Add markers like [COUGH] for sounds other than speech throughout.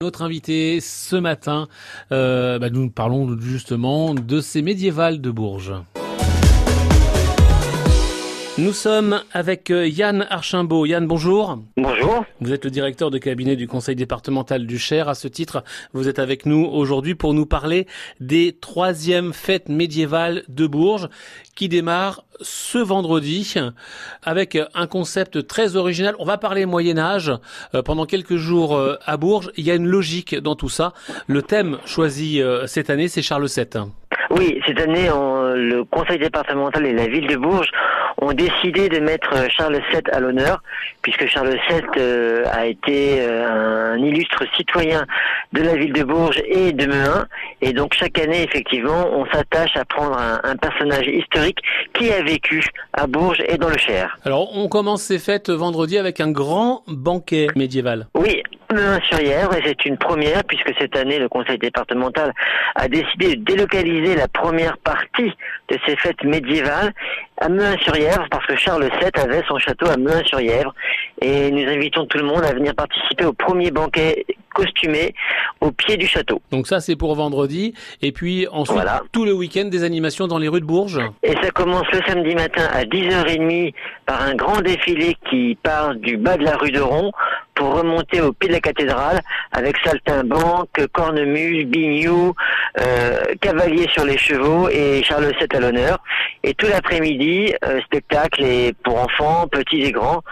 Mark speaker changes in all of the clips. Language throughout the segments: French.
Speaker 1: Notre invité ce matin, euh, bah, nous parlons justement de ces médiévales de Bourges. Nous sommes avec euh, Yann Archimbault. Yann, bonjour.
Speaker 2: Bonjour.
Speaker 1: Vous êtes le directeur de cabinet du conseil départemental du Cher. À ce titre, vous êtes avec nous aujourd'hui pour nous parler des troisièmes fêtes médiévales de Bourges qui démarrent ce vendredi avec un concept très original. On va parler Moyen Âge euh, pendant quelques jours euh, à Bourges. Il y a une logique dans tout ça. Le thème choisi cette année, c'est Charles VII.
Speaker 2: Oui, cette année, le conseil départemental et la ville de Bourges ont décidé de mettre Charles VII à l'honneur, puisque Charles VII euh, a été euh, un illustre citoyen de la ville de Bourges et de Mehun. Et donc chaque année, effectivement, on s'attache à prendre un, un, personnage historique qui a vécu à Bourges et dans le Cher.
Speaker 1: Alors on commence ces fêtes vendredi avec un grand banquet médiéval.
Speaker 2: Oui, Mehun-sur-Yèvre et c'est une première puisque cette année le conseil départemental a décidé de délocaliser la première partie de ces fêtes médiévales à Mehun-sur-Yèvre parce que Charles VII avait son château à Mehun-sur-Yèvre et nous invitons tout le monde à venir participer au premier banquet costumé au pied du château.
Speaker 1: Donc ça c'est pour vendredi et puis ensuite tout le week-end des animations dans les rues de Bourges.
Speaker 2: Et ça commence le samedi matin à 10h30 par un grand défilé qui part du bas de la rue de Rond pour remonter au pied de la cathédrale avec saltimbanque, cornemuse, bignou, euh, cavalier sur les chevaux et Charles VII à l'honneur. Et tout l'après-midi, euh, spectacle et pour enfants, petits et grands,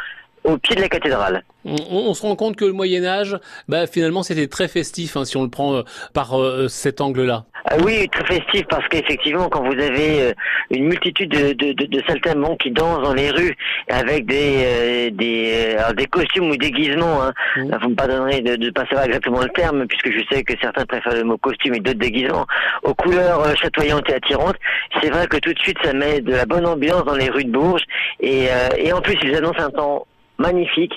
Speaker 2: au pied de la cathédrale.
Speaker 1: On, se rend compte que le Moyen Âge, bah, finalement, c'était très festif hein, si on le prend euh, par euh, cet angle-là.
Speaker 2: Ah oui, très festif parce qu'effectivement, quand vous avez euh, une multitude de, de, de, de saltimbanques qui dansent dans les rues avec des des, des costumes ou déguisements, hein, mmh. vous me pardonnerez de ne pas savoir exactement le terme puisque je sais que certains préfèrent le mot costume et d'autres déguisements, aux couleurs chatoyantes et attirantes. C'est vrai que tout de suite, ça met de la bonne ambiance dans les rues de Bourges et, et en plus, ils annoncent un temps magnifique.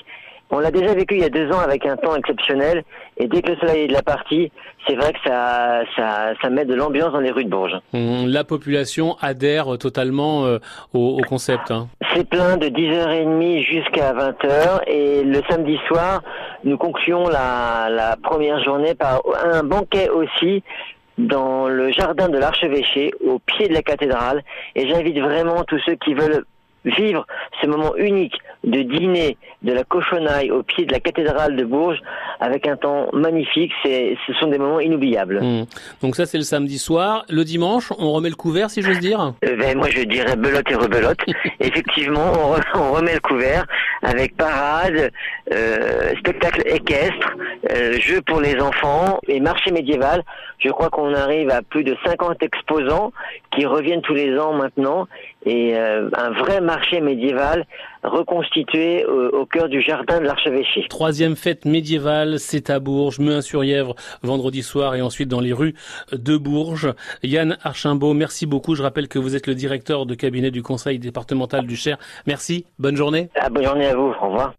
Speaker 2: On l'a déjà vécu il y a deux ans avec un temps exceptionnel, et dès que le soleil est de la partie, c'est vrai que ça, ça, ça met de l'ambiance dans les rues de Bourges.
Speaker 1: Mmh, la population adhère totalement euh, au, au, concept. Hein.
Speaker 2: C'est plein de 10h30 jusqu'à 20h, et le samedi soir, nous concluons la, la première journée par un banquet aussi dans le jardin de l'archevêché, au pied de la cathédrale, et j'invite vraiment tous ceux qui veulent vivre ce moment unique de dîner de la cochonaille au pied de la cathédrale de Bourges avec un temps magnifique. C'est, ce sont des moments inoubliables.
Speaker 1: Mmh. Donc ça, c'est le samedi soir. Le dimanche, on remet le couvert, si j'ose dire?
Speaker 2: Euh, ben, Moi, je dirais belote et rebelote. [LAUGHS] Effectivement, on, remet le couvert avec parade, euh, spectacle équestre, euh, jeux pour les enfants et marché médiéval. Je crois qu'on arrive à plus de 50 exposants qui reviennent tous les ans maintenant et euh, un vrai marché médiéval reconstitué au, cœur du jardin de l'archevêché.
Speaker 1: Troisième fête médiévale, c'est à Bourges, Mehun-sur-Yèvre, vendredi soir et ensuite dans les rues de Bourges. Yann Archimbault, merci beaucoup. Je rappelle que vous êtes le directeur de cabinet du conseil départemental du Cher. Merci, bonne journée.
Speaker 2: Ah, bonne journée à vous, au revoir.